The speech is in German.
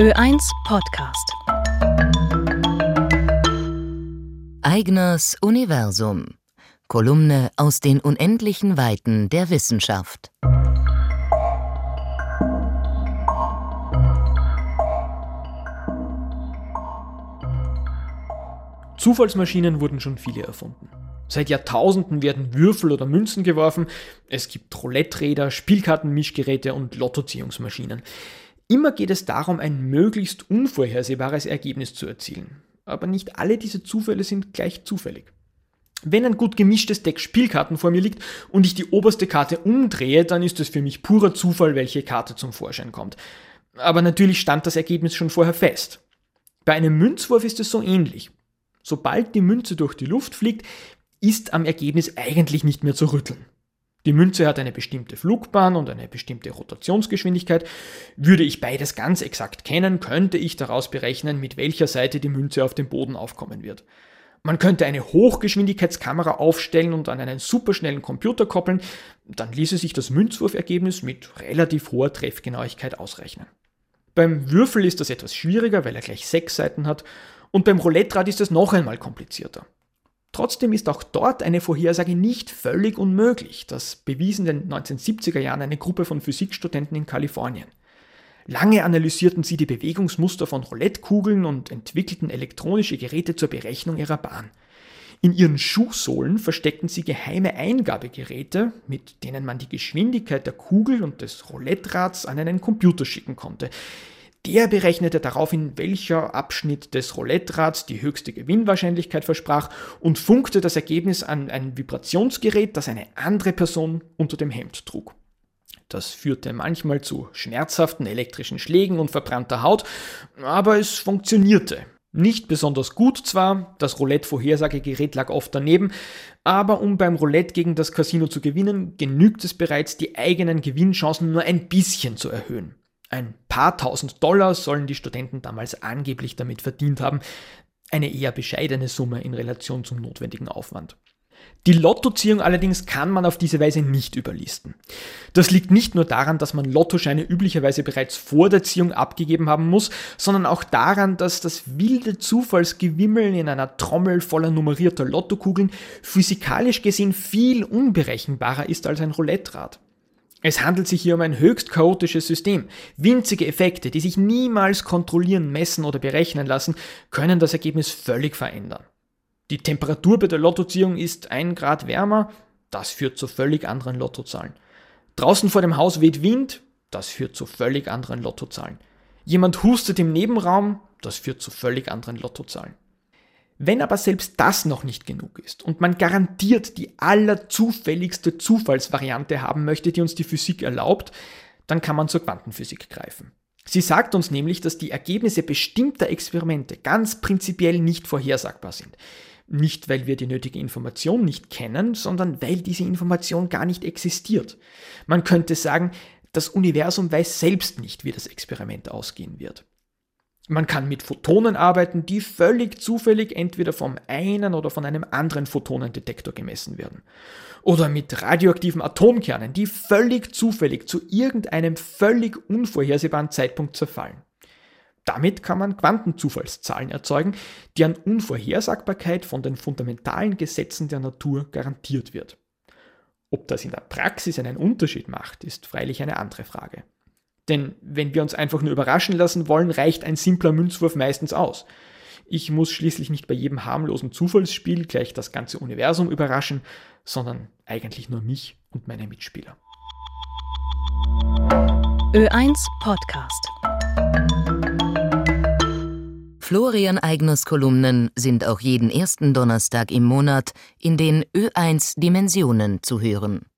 Ö1 Podcast. Eigners Universum. Kolumne aus den unendlichen Weiten der Wissenschaft. Zufallsmaschinen wurden schon viele erfunden. Seit Jahrtausenden werden Würfel oder Münzen geworfen. Es gibt Roulette-Räder, Spielkartenmischgeräte und Lottoziehungsmaschinen. Immer geht es darum, ein möglichst unvorhersehbares Ergebnis zu erzielen. Aber nicht alle diese Zufälle sind gleich zufällig. Wenn ein gut gemischtes Deck Spielkarten vor mir liegt und ich die oberste Karte umdrehe, dann ist es für mich purer Zufall, welche Karte zum Vorschein kommt. Aber natürlich stand das Ergebnis schon vorher fest. Bei einem Münzwurf ist es so ähnlich. Sobald die Münze durch die Luft fliegt, ist am Ergebnis eigentlich nicht mehr zu rütteln. Die Münze hat eine bestimmte Flugbahn und eine bestimmte Rotationsgeschwindigkeit. Würde ich beides ganz exakt kennen, könnte ich daraus berechnen, mit welcher Seite die Münze auf dem Boden aufkommen wird. Man könnte eine Hochgeschwindigkeitskamera aufstellen und an einen superschnellen Computer koppeln, dann ließe sich das Münzwurfergebnis mit relativ hoher Treffgenauigkeit ausrechnen. Beim Würfel ist das etwas schwieriger, weil er gleich sechs Seiten hat, und beim Roulette-Rad ist es noch einmal komplizierter. Trotzdem ist auch dort eine Vorhersage nicht völlig unmöglich. Das bewies in den 1970er Jahren eine Gruppe von Physikstudenten in Kalifornien. Lange analysierten sie die Bewegungsmuster von Roulettekugeln und entwickelten elektronische Geräte zur Berechnung ihrer Bahn. In ihren Schuhsohlen versteckten sie geheime Eingabegeräte, mit denen man die Geschwindigkeit der Kugel und des Roulette-Rads an einen Computer schicken konnte. Der berechnete daraufhin, welcher Abschnitt des Roulette-Rads die höchste Gewinnwahrscheinlichkeit versprach und funkte das Ergebnis an ein Vibrationsgerät, das eine andere Person unter dem Hemd trug. Das führte manchmal zu schmerzhaften elektrischen Schlägen und verbrannter Haut, aber es funktionierte. Nicht besonders gut zwar, das Roulette-Vorhersagegerät lag oft daneben, aber um beim Roulette gegen das Casino zu gewinnen, genügt es bereits, die eigenen Gewinnchancen nur ein bisschen zu erhöhen. Ein paar tausend Dollar sollen die Studenten damals angeblich damit verdient haben, eine eher bescheidene Summe in Relation zum notwendigen Aufwand. Die Lottoziehung allerdings kann man auf diese Weise nicht überlisten. Das liegt nicht nur daran, dass man Lottoscheine üblicherweise bereits vor der Ziehung abgegeben haben muss, sondern auch daran, dass das wilde Zufallsgewimmeln in einer Trommel voller nummerierter Lottokugeln physikalisch gesehen viel unberechenbarer ist als ein Roulette-Rad. Es handelt sich hier um ein höchst chaotisches System. Winzige Effekte, die sich niemals kontrollieren, messen oder berechnen lassen, können das Ergebnis völlig verändern. Die Temperatur bei der Lottoziehung ist ein Grad wärmer, das führt zu völlig anderen Lottozahlen. Draußen vor dem Haus weht Wind, das führt zu völlig anderen Lottozahlen. Jemand hustet im Nebenraum, das führt zu völlig anderen Lottozahlen. Wenn aber selbst das noch nicht genug ist und man garantiert die allerzufälligste Zufallsvariante haben möchte, die uns die Physik erlaubt, dann kann man zur Quantenphysik greifen. Sie sagt uns nämlich, dass die Ergebnisse bestimmter Experimente ganz prinzipiell nicht vorhersagbar sind. Nicht, weil wir die nötige Information nicht kennen, sondern weil diese Information gar nicht existiert. Man könnte sagen, das Universum weiß selbst nicht, wie das Experiment ausgehen wird. Man kann mit Photonen arbeiten, die völlig zufällig entweder vom einen oder von einem anderen Photonendetektor gemessen werden. Oder mit radioaktiven Atomkernen, die völlig zufällig zu irgendeinem völlig unvorhersehbaren Zeitpunkt zerfallen. Damit kann man Quantenzufallszahlen erzeugen, an Unvorhersagbarkeit von den fundamentalen Gesetzen der Natur garantiert wird. Ob das in der Praxis einen Unterschied macht, ist freilich eine andere Frage. Denn wenn wir uns einfach nur überraschen lassen wollen, reicht ein simpler Münzwurf meistens aus. Ich muss schließlich nicht bei jedem harmlosen Zufallsspiel gleich das ganze Universum überraschen, sondern eigentlich nur mich und meine Mitspieler. Ö1 Podcast. Florian Eigners Kolumnen sind auch jeden ersten Donnerstag im Monat in den Ö1 Dimensionen zu hören.